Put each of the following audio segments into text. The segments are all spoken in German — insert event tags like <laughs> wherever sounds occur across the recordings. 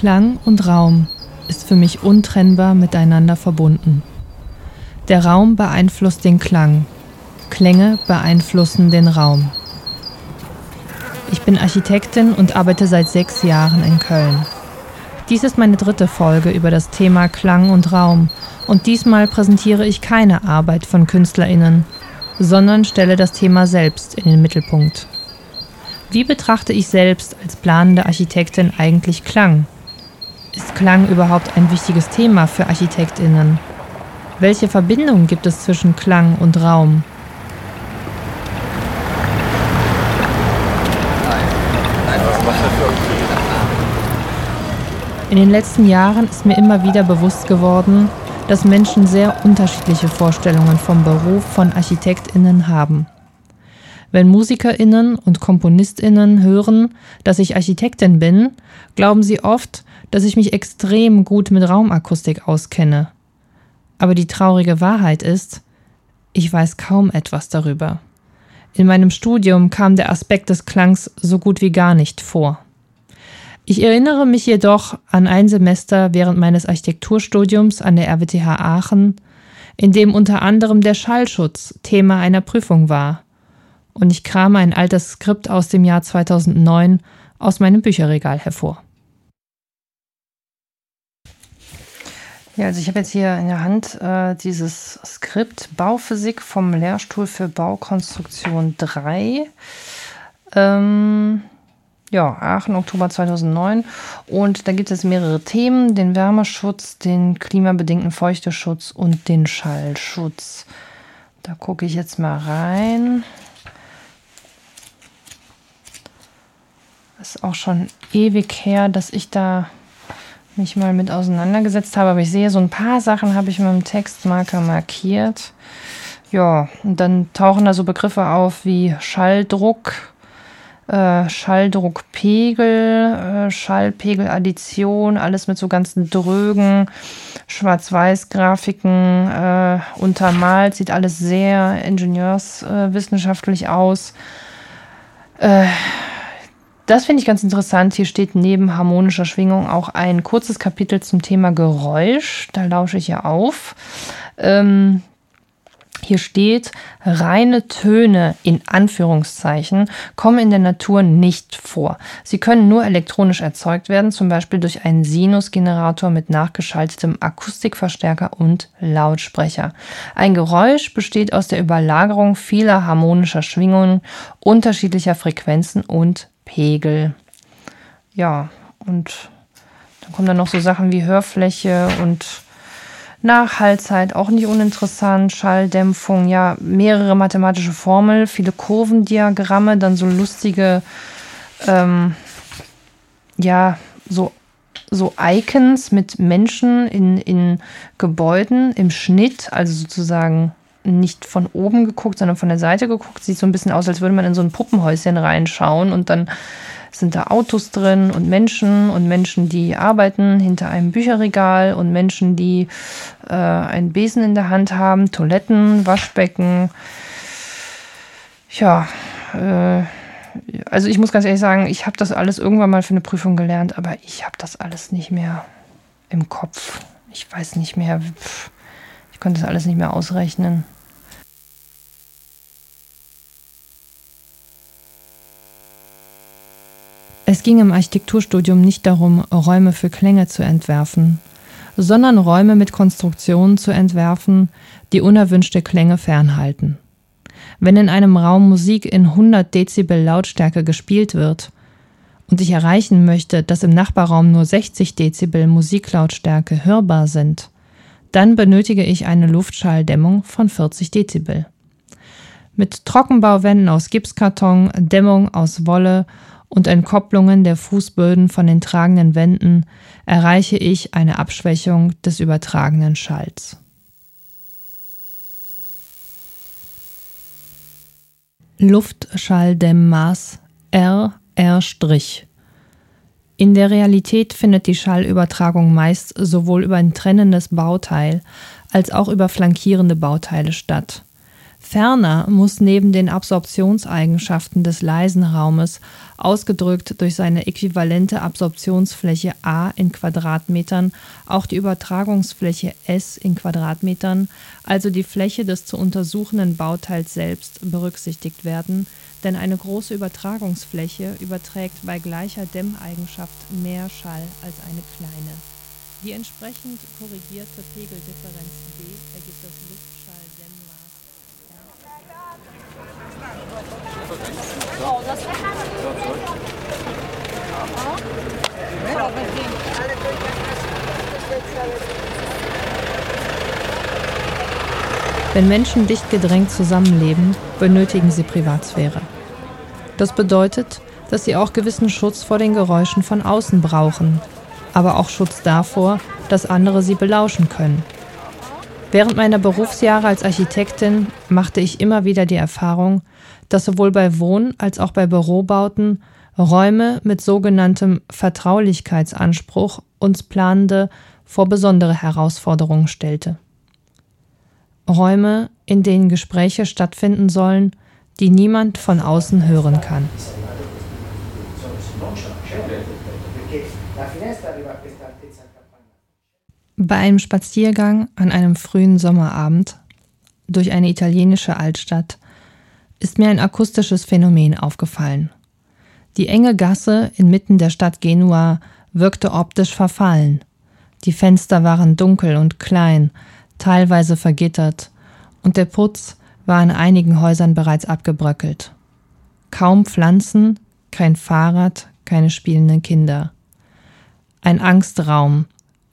Klang und Raum ist für mich untrennbar miteinander verbunden. Der Raum beeinflusst den Klang, Klänge beeinflussen den Raum. Ich bin Architektin und arbeite seit sechs Jahren in Köln. Dies ist meine dritte Folge über das Thema Klang und Raum und diesmal präsentiere ich keine Arbeit von Künstlerinnen, sondern stelle das Thema selbst in den Mittelpunkt. Wie betrachte ich selbst als planende Architektin eigentlich Klang? Ist Klang überhaupt ein wichtiges Thema für Architektinnen? Welche Verbindung gibt es zwischen Klang und Raum? In den letzten Jahren ist mir immer wieder bewusst geworden, dass Menschen sehr unterschiedliche Vorstellungen vom Beruf von Architektinnen haben. Wenn Musikerinnen und Komponistinnen hören, dass ich Architektin bin, glauben sie oft, dass ich mich extrem gut mit Raumakustik auskenne. Aber die traurige Wahrheit ist, ich weiß kaum etwas darüber. In meinem Studium kam der Aspekt des Klangs so gut wie gar nicht vor. Ich erinnere mich jedoch an ein Semester während meines Architekturstudiums an der RWTH Aachen, in dem unter anderem der Schallschutz Thema einer Prüfung war. Und ich krame ein altes Skript aus dem Jahr 2009 aus meinem Bücherregal hervor. Ja, also ich habe jetzt hier in der Hand äh, dieses Skript Bauphysik vom Lehrstuhl für Baukonstruktion 3. Ähm, ja, Aachen, Oktober 2009. Und da gibt es mehrere Themen: den Wärmeschutz, den klimabedingten Feuchteschutz und den Schallschutz. Da gucke ich jetzt mal rein. Ist auch schon ewig her, dass ich da mich mal mit auseinandergesetzt habe. Aber ich sehe, so ein paar Sachen habe ich mit dem Textmarker markiert. Ja, und dann tauchen da so Begriffe auf wie Schalldruck, äh, Schalldruckpegel, äh, Schallpegeladdition, alles mit so ganzen drögen Schwarz-Weiß-Grafiken äh, untermalt. Sieht alles sehr ingenieurswissenschaftlich aus. Äh, das finde ich ganz interessant. Hier steht neben harmonischer Schwingung auch ein kurzes Kapitel zum Thema Geräusch. Da lausche ich ja auf. Ähm, hier steht, reine Töne in Anführungszeichen kommen in der Natur nicht vor. Sie können nur elektronisch erzeugt werden, zum Beispiel durch einen Sinusgenerator mit nachgeschaltetem Akustikverstärker und Lautsprecher. Ein Geräusch besteht aus der Überlagerung vieler harmonischer Schwingungen, unterschiedlicher Frequenzen und Pegel. Ja, und dann kommen dann noch so Sachen wie Hörfläche und Nachhaltzeit, auch nicht uninteressant, Schalldämpfung, ja, mehrere mathematische Formeln, viele Kurvendiagramme, dann so lustige, ähm, ja, so, so Icons mit Menschen in, in Gebäuden im Schnitt, also sozusagen nicht von oben geguckt, sondern von der Seite geguckt. Sieht so ein bisschen aus, als würde man in so ein Puppenhäuschen reinschauen und dann sind da Autos drin und Menschen und Menschen, die arbeiten hinter einem Bücherregal und Menschen, die äh, einen Besen in der Hand haben, Toiletten, Waschbecken. Ja, äh, also ich muss ganz ehrlich sagen, ich habe das alles irgendwann mal für eine Prüfung gelernt, aber ich habe das alles nicht mehr im Kopf. Ich weiß nicht mehr. Ich konnte das alles nicht mehr ausrechnen. Es ging im Architekturstudium nicht darum, Räume für Klänge zu entwerfen, sondern Räume mit Konstruktionen zu entwerfen, die unerwünschte Klänge fernhalten. Wenn in einem Raum Musik in 100 Dezibel Lautstärke gespielt wird und ich erreichen möchte, dass im Nachbarraum nur 60 Dezibel Musiklautstärke hörbar sind, dann benötige ich eine Luftschalldämmung von 40 Dezibel. Mit Trockenbauwänden aus Gipskarton, Dämmung aus Wolle und Entkopplungen der Fußböden von den tragenden Wänden erreiche ich eine Abschwächung des übertragenen Schalls. Luftschalldämmmaß RR'. In der Realität findet die Schallübertragung meist sowohl über ein trennendes Bauteil als auch über flankierende Bauteile statt. Ferner muss neben den Absorptionseigenschaften des leisen Raumes, ausgedrückt durch seine äquivalente Absorptionsfläche A in Quadratmetern, auch die Übertragungsfläche S in Quadratmetern, also die Fläche des zu untersuchenden Bauteils selbst, berücksichtigt werden, denn eine große Übertragungsfläche überträgt bei gleicher Dämmeigenschaft mehr Schall als eine kleine. Die entsprechend korrigierte Pegeldifferenz B ergibt das Luftschalldämmmaß Wenn Menschen dicht gedrängt zusammenleben, benötigen sie Privatsphäre. Das bedeutet, dass sie auch gewissen Schutz vor den Geräuschen von außen brauchen, aber auch Schutz davor, dass andere sie belauschen können. Während meiner Berufsjahre als Architektin machte ich immer wieder die Erfahrung, dass sowohl bei Wohn- als auch bei Bürobauten Räume mit sogenanntem Vertraulichkeitsanspruch uns Planende vor besondere Herausforderungen stellte. Räume, in denen Gespräche stattfinden sollen, die niemand von außen hören kann. Bei einem Spaziergang an einem frühen Sommerabend durch eine italienische Altstadt ist mir ein akustisches Phänomen aufgefallen. Die enge Gasse inmitten der Stadt Genua wirkte optisch verfallen. Die Fenster waren dunkel und klein, teilweise vergittert, und der Putz war in einigen Häusern bereits abgebröckelt. Kaum Pflanzen, kein Fahrrad, keine spielenden Kinder. Ein Angstraum,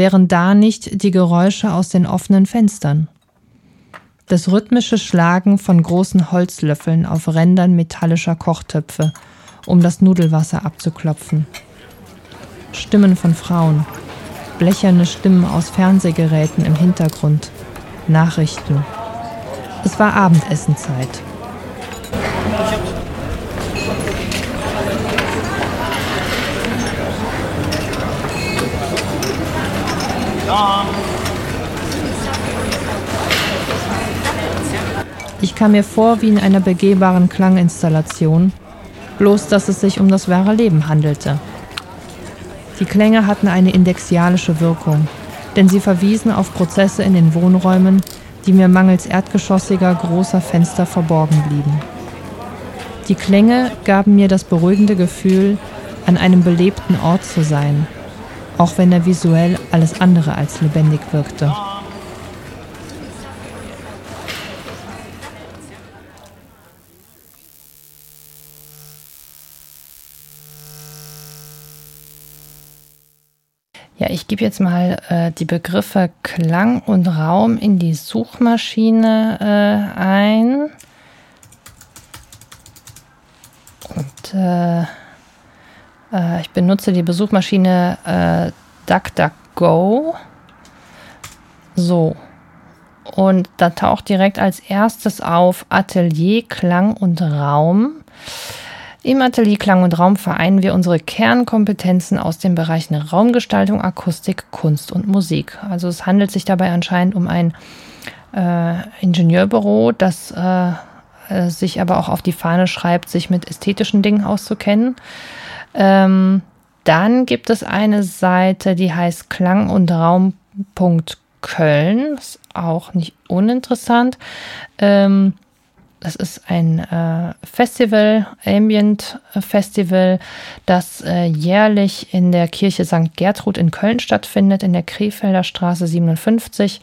wären da nicht die Geräusche aus den offenen Fenstern. Das rhythmische Schlagen von großen Holzlöffeln auf Rändern metallischer Kochtöpfe, um das Nudelwasser abzuklopfen. Stimmen von Frauen, blecherne Stimmen aus Fernsehgeräten im Hintergrund, Nachrichten. Es war Abendessenzeit. Ich kam mir vor wie in einer begehbaren Klanginstallation, bloß dass es sich um das wahre Leben handelte. Die Klänge hatten eine indexialische Wirkung, denn sie verwiesen auf Prozesse in den Wohnräumen, die mir mangels erdgeschossiger großer Fenster verborgen blieben. Die Klänge gaben mir das beruhigende Gefühl, an einem belebten Ort zu sein, auch wenn er visuell alles andere als lebendig wirkte. Ich gebe jetzt mal äh, die Begriffe Klang und Raum in die Suchmaschine äh, ein. Und äh, äh ich benutze die Besuchmaschine äh, DuckDuckGo. So. Und da taucht direkt als erstes auf Atelier, Klang und Raum. Im Atelier Klang und Raum vereinen wir unsere Kernkompetenzen aus den Bereichen Raumgestaltung, Akustik, Kunst und Musik. Also es handelt sich dabei anscheinend um ein äh, Ingenieurbüro, das äh, äh, sich aber auch auf die Fahne schreibt, sich mit ästhetischen Dingen auszukennen. Ähm, dann gibt es eine Seite, die heißt Klang und Raum.köln. Ist auch nicht uninteressant. Ähm, das ist ein äh, Festival, Ambient Festival, das äh, jährlich in der Kirche St. Gertrud in Köln stattfindet, in der Krefelder Straße 57.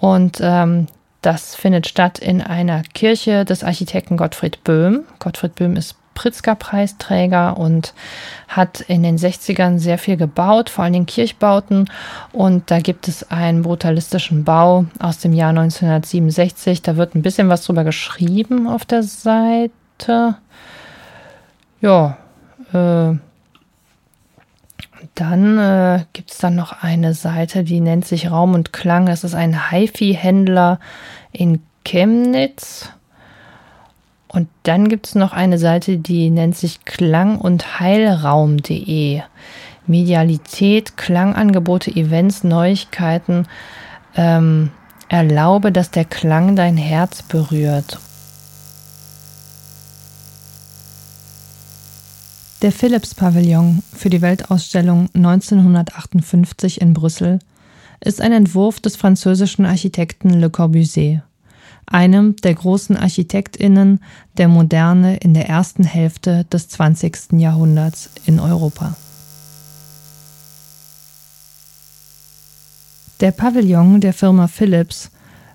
Und ähm, das findet statt in einer Kirche des Architekten Gottfried Böhm. Gottfried Böhm ist Pritzker-Preisträger und hat in den 60ern sehr viel gebaut, vor Dingen Kirchbauten. Und da gibt es einen brutalistischen Bau aus dem Jahr 1967. Da wird ein bisschen was drüber geschrieben auf der Seite. Ja, äh, dann äh, gibt es dann noch eine Seite, die nennt sich Raum und Klang. Es ist ein HiFi-Händler in Chemnitz. Und dann gibt es noch eine Seite, die nennt sich klang- und heilraum.de. Medialität, Klangangebote, Events, Neuigkeiten. Ähm, erlaube, dass der Klang dein Herz berührt. Der Philips-Pavillon für die Weltausstellung 1958 in Brüssel ist ein Entwurf des französischen Architekten Le Corbusier einem der großen Architektinnen der Moderne in der ersten Hälfte des 20. Jahrhunderts in Europa. Der Pavillon der Firma Philips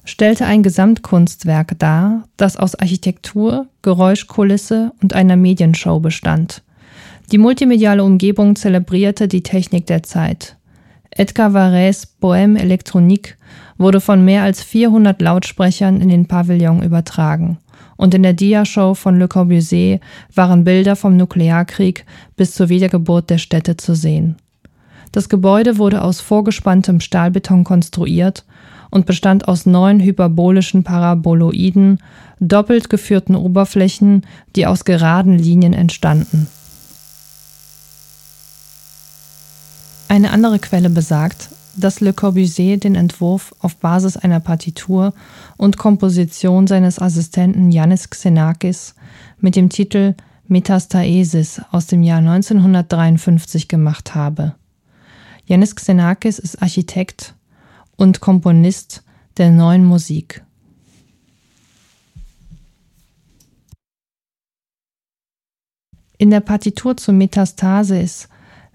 stellte ein Gesamtkunstwerk dar, das aus Architektur, Geräuschkulisse und einer Medienshow bestand. Die multimediale Umgebung zelebrierte die Technik der Zeit. Edgar Varese Bohème Electronique wurde von mehr als 400 Lautsprechern in den Pavillon übertragen. Und in der Dia-Show von Le Corbusier waren Bilder vom Nuklearkrieg bis zur Wiedergeburt der Städte zu sehen. Das Gebäude wurde aus vorgespanntem Stahlbeton konstruiert und bestand aus neun hyperbolischen Paraboloiden, doppelt geführten Oberflächen, die aus geraden Linien entstanden. Eine andere Quelle besagt, dass Le Corbusier den Entwurf auf Basis einer Partitur und Komposition seines Assistenten Yannis Xenakis mit dem Titel Metastaesis aus dem Jahr 1953 gemacht habe. Yannis Xenakis ist Architekt und Komponist der neuen Musik. In der Partitur zu Metastasis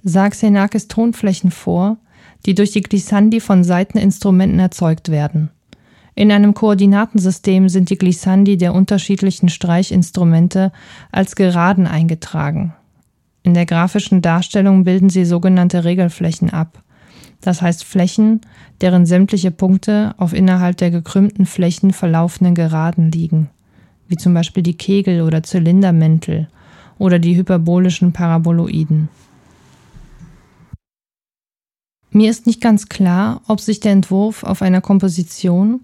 sah Xenakis Tonflächen vor, die durch die Glissandi von Saiteninstrumenten erzeugt werden. In einem Koordinatensystem sind die Glissandi der unterschiedlichen Streichinstrumente als Geraden eingetragen. In der grafischen Darstellung bilden sie sogenannte Regelflächen ab, das heißt Flächen, deren sämtliche Punkte auf innerhalb der gekrümmten Flächen verlaufenden Geraden liegen, wie zum Beispiel die Kegel- oder Zylindermäntel oder die hyperbolischen Paraboloiden. Mir ist nicht ganz klar, ob sich der Entwurf auf einer Komposition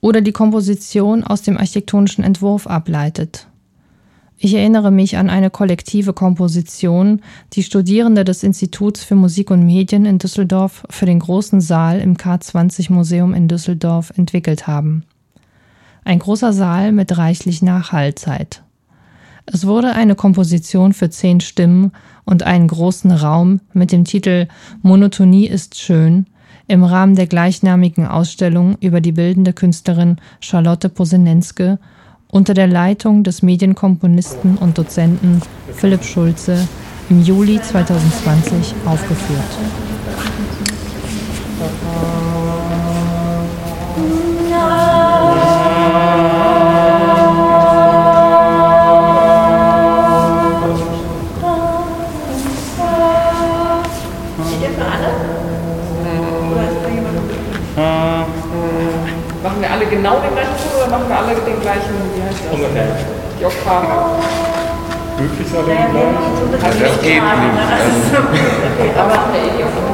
oder die Komposition aus dem architektonischen Entwurf ableitet. Ich erinnere mich an eine kollektive Komposition, die Studierende des Instituts für Musik und Medien in Düsseldorf für den großen Saal im K20 Museum in Düsseldorf entwickelt haben. Ein großer Saal mit reichlich Nachhallzeit. Es wurde eine Komposition für zehn Stimmen und einen großen Raum mit dem Titel Monotonie ist schön im Rahmen der gleichnamigen Ausstellung über die bildende Künstlerin Charlotte Posenenske unter der Leitung des Medienkomponisten und Dozenten Philipp Schulze im Juli 2020 aufgeführt. Genau den gleichen Ton oder machen wir alle den gleichen, wie heißt das? Ungefähr. Die Oktave. Möglich alle ja, gleich? Also das geht nicht. Also, okay, aber machen wir eh die Oktave.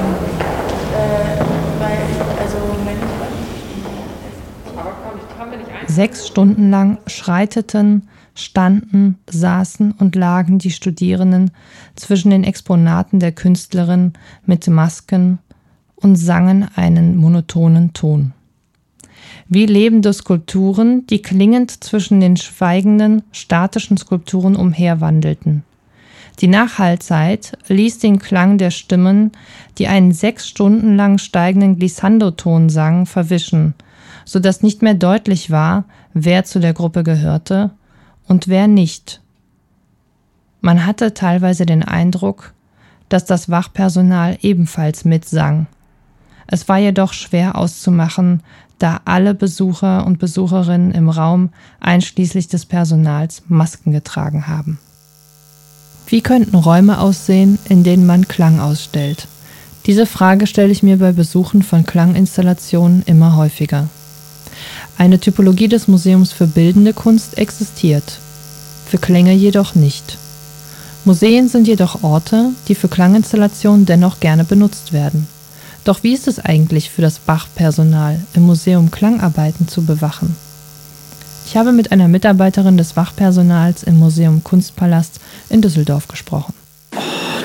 Sechs Stunden lang schreiteten, standen, saßen und lagen die Studierenden zwischen den Exponaten der Künstlerin mit Masken und sangen einen monotonen Ton wie lebende Skulpturen, die klingend zwischen den schweigenden, statischen Skulpturen umherwandelten. Die Nachhallzeit ließ den Klang der Stimmen, die einen sechs Stunden lang steigenden Glissando-Ton sangen, verwischen, so dass nicht mehr deutlich war, wer zu der Gruppe gehörte und wer nicht. Man hatte teilweise den Eindruck, dass das Wachpersonal ebenfalls mitsang. Es war jedoch schwer auszumachen, da alle Besucher und Besucherinnen im Raum, einschließlich des Personals, Masken getragen haben. Wie könnten Räume aussehen, in denen man Klang ausstellt? Diese Frage stelle ich mir bei Besuchen von Klanginstallationen immer häufiger. Eine Typologie des Museums für bildende Kunst existiert, für Klänge jedoch nicht. Museen sind jedoch Orte, die für Klanginstallationen dennoch gerne benutzt werden. Doch wie ist es eigentlich für das Bach-Personal, im Museum Klangarbeiten zu bewachen? Ich habe mit einer Mitarbeiterin des Wachpersonals im Museum Kunstpalast in Düsseldorf gesprochen. Oh,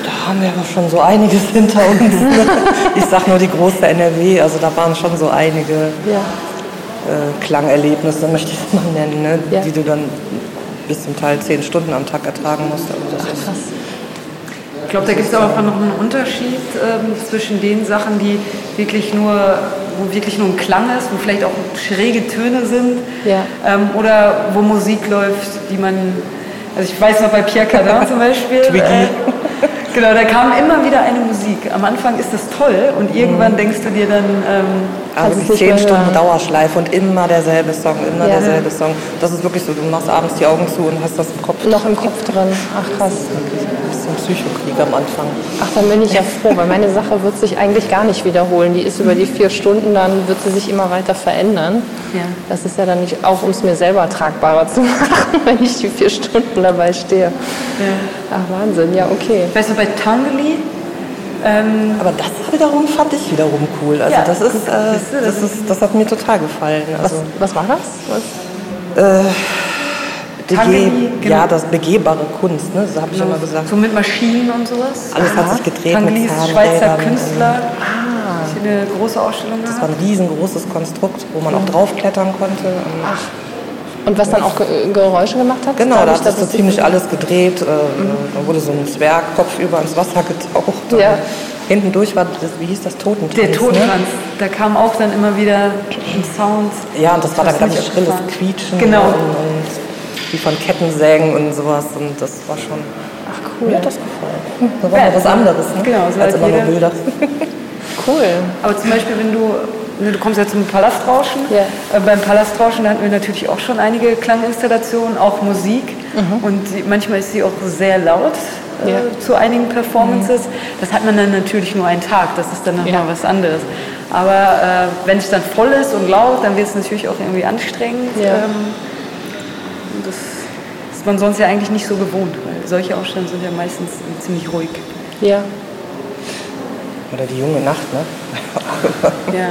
da haben wir aber schon so einiges hinter uns. <laughs> Ich sag nur die große NRW, also da waren schon so einige ja. äh, Klangerlebnisse, möchte ich es mal nennen, ne? ja. die du dann bis zum Teil zehn Stunden am Tag ertragen musst. Also Ach, krass. Ich glaube, da gibt es aber noch einen Unterschied ähm, zwischen den Sachen, die wirklich nur, wo wirklich nur ein Klang ist, wo vielleicht auch schräge Töne sind, ja. ähm, oder wo Musik läuft, die man, also ich weiß noch bei Pierre Cardin zum Beispiel, <laughs> äh, Genau, da kam immer wieder eine Musik. Am Anfang ist das toll und irgendwann mhm. denkst du dir dann. Ähm, also zehn Stunden Dauerschleife und immer derselbe Song, immer ja. derselbe Song. Das ist wirklich so, du machst abends die Augen zu und hast das im Kopf. Noch im Kopf drin. Ach krass ein Psychokrieg am Anfang. Ach, dann bin ich ja froh, weil meine Sache wird sich eigentlich gar nicht wiederholen. Die ist über die vier Stunden, dann wird sie sich immer weiter verändern. Ja. Das ist ja dann nicht, auch um es mir selber tragbarer zu <laughs> machen, wenn ich die vier Stunden dabei stehe. Ja. Ach, Wahnsinn, ja, okay. Weißt du, bei Tangeli, ähm, aber das wiederum fand ich wiederum cool. Also ja, das, ist, äh, das, ist, das hat mir total gefallen. Also, was, was war das? Was? Äh, Begeh, genau. Ja, das begehbare Kunst, ne? so habe ich genau. immer gesagt. So mit Maschinen und sowas? Alles Aha. hat sich gedreht Tanglis, mit Schweizer Künstler. Ah. Das eine große Ausstellung Das war ein riesengroßes Konstrukt, wo man auch draufklettern konnte. Und Ach. Und was dann auch Geräusche gemacht hat? Genau, da hat sich so ziemlich alles gedreht. Äh, mhm. Da wurde so ein Zwerg kopfüber ins Wasser getaucht. Ja. Hinten durch war, das, wie hieß das, Totentanz? Der Totentanz. Ne? Da kam auch dann immer wieder ein Sound. Ja, und das war dann ganz schrilles Quietschen. Genau. Und, und wie von Kettensägen und sowas. Und das war schon. Ach cool. Mir hat das gefallen. Das war ja, was anderes, ne? Genau, so als immer nur Bilder. <laughs> cool. Aber zum Beispiel, wenn du Du kommst ja zum Palastrauschen. Ja. Äh, beim Palastrauschen hatten wir natürlich auch schon einige Klanginstallationen, auch Musik. Mhm. Und manchmal ist sie auch sehr laut äh, ja. zu einigen Performances. Mhm. Das hat man dann natürlich nur einen Tag, das ist dann nochmal ja. was anderes. Aber äh, wenn es dann voll ist und laut, dann wird es natürlich auch irgendwie anstrengend. Ja. Ähm, das ist man sonst ja eigentlich nicht so gewohnt, weil solche Ausstellungen sind ja meistens ziemlich ruhig. Ja. Oder die junge Nacht, ne? <laughs> ja.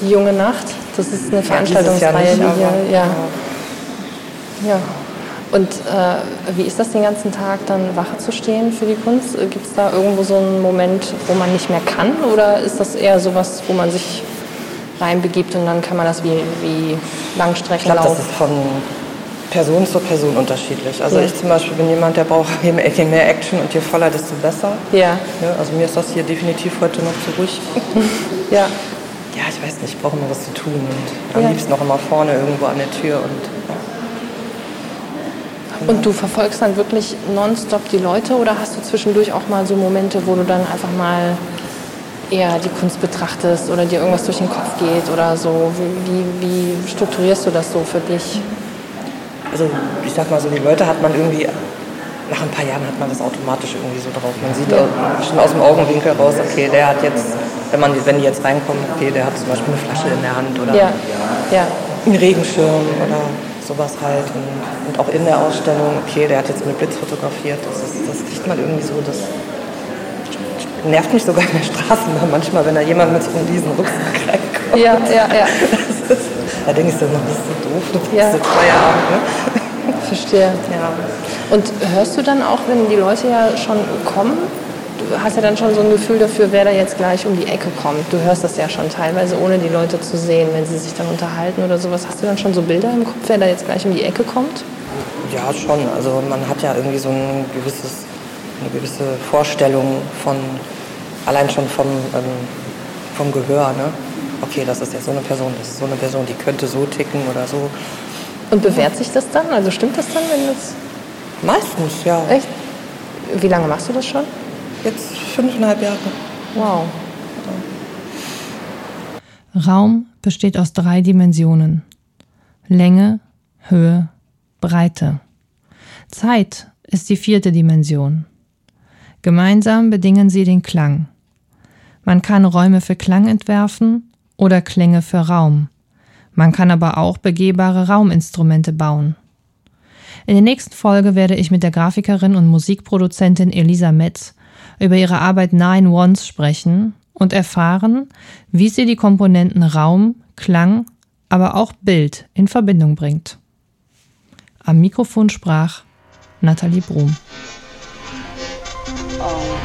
Die junge Nacht, das ist eine Veranstaltungsreihe, die hier, ja. Ja. Und äh, wie ist das den ganzen Tag, dann Wache zu stehen für die Kunst? Gibt es da irgendwo so einen Moment, wo man nicht mehr kann? Oder ist das eher sowas, wo man sich reinbegibt und dann kann man das wie, wie Langstrecken ich glaub, Das ist von Person zu Person unterschiedlich. Also ja. ich zum Beispiel bin jemand, der braucht je mehr, je mehr Action und je voller, desto besser. Ja. ja. Also mir ist das hier definitiv heute noch zu ruhig. <laughs> ja. Ja, ich weiß nicht, ich brauche immer was zu tun und am ja. liebsten noch immer vorne irgendwo an der Tür und und du verfolgst dann wirklich nonstop die Leute oder hast du zwischendurch auch mal so Momente, wo du dann einfach mal eher die Kunst betrachtest oder dir irgendwas durch den Kopf geht oder so? Wie, wie strukturierst du das so für dich? Also ich sag mal so, die Leute hat man irgendwie, nach ein paar Jahren hat man das automatisch irgendwie so drauf. Man sieht schon aus dem Augenwinkel raus, okay, der hat jetzt, wenn, man, wenn die jetzt reinkommen, okay, der hat zum Beispiel eine Flasche in der Hand oder ja. Ja. einen Regenschirm oder sowas halt. Und, und, auch in der Ausstellung, okay, der hat jetzt mit Blitz fotografiert. Das, ist, das kriegt man irgendwie so, das nervt mich sogar in der Straßenbahn <laughs> manchmal, wenn da jemand mit so einem riesen Rucksack reinkommt. Ja, ja, ja. Da denke ich so, das ist so doof, du bist ja. so Feierabend. Ne? Verstehe. Ja. Und hörst du dann auch, wenn die Leute ja schon kommen, du hast ja dann schon so ein Gefühl dafür, wer da jetzt gleich um die Ecke kommt. Du hörst das ja schon teilweise, ohne die Leute zu sehen, wenn sie sich dann unterhalten oder sowas. Hast du dann schon so Bilder im Kopf, wer da jetzt gleich um die Ecke kommt? Ja, schon. Also man hat ja irgendwie so ein gewisses, eine gewisse Vorstellung von, allein schon vom, ähm, vom Gehör. Ne? Okay, das ist jetzt so eine Person, das ist so eine Person, die könnte so ticken oder so. Und bewährt sich das dann? Also stimmt das dann, wenn das... Meistens, ja. Echt? Wie lange machst du das schon? Jetzt fünfeinhalb Jahre. Wow. Raum besteht aus drei Dimensionen. Länge, Höhe, Breite. Zeit ist die vierte Dimension. Gemeinsam bedingen sie den Klang. Man kann Räume für Klang entwerfen oder Klänge für Raum. Man kann aber auch begehbare Rauminstrumente bauen. In der nächsten Folge werde ich mit der Grafikerin und Musikproduzentin Elisa Metz über ihre Arbeit Nine Ones sprechen und erfahren, wie sie die Komponenten Raum, Klang, aber auch Bild in Verbindung bringt. Am Mikrofon sprach Nathalie Brum. Oh,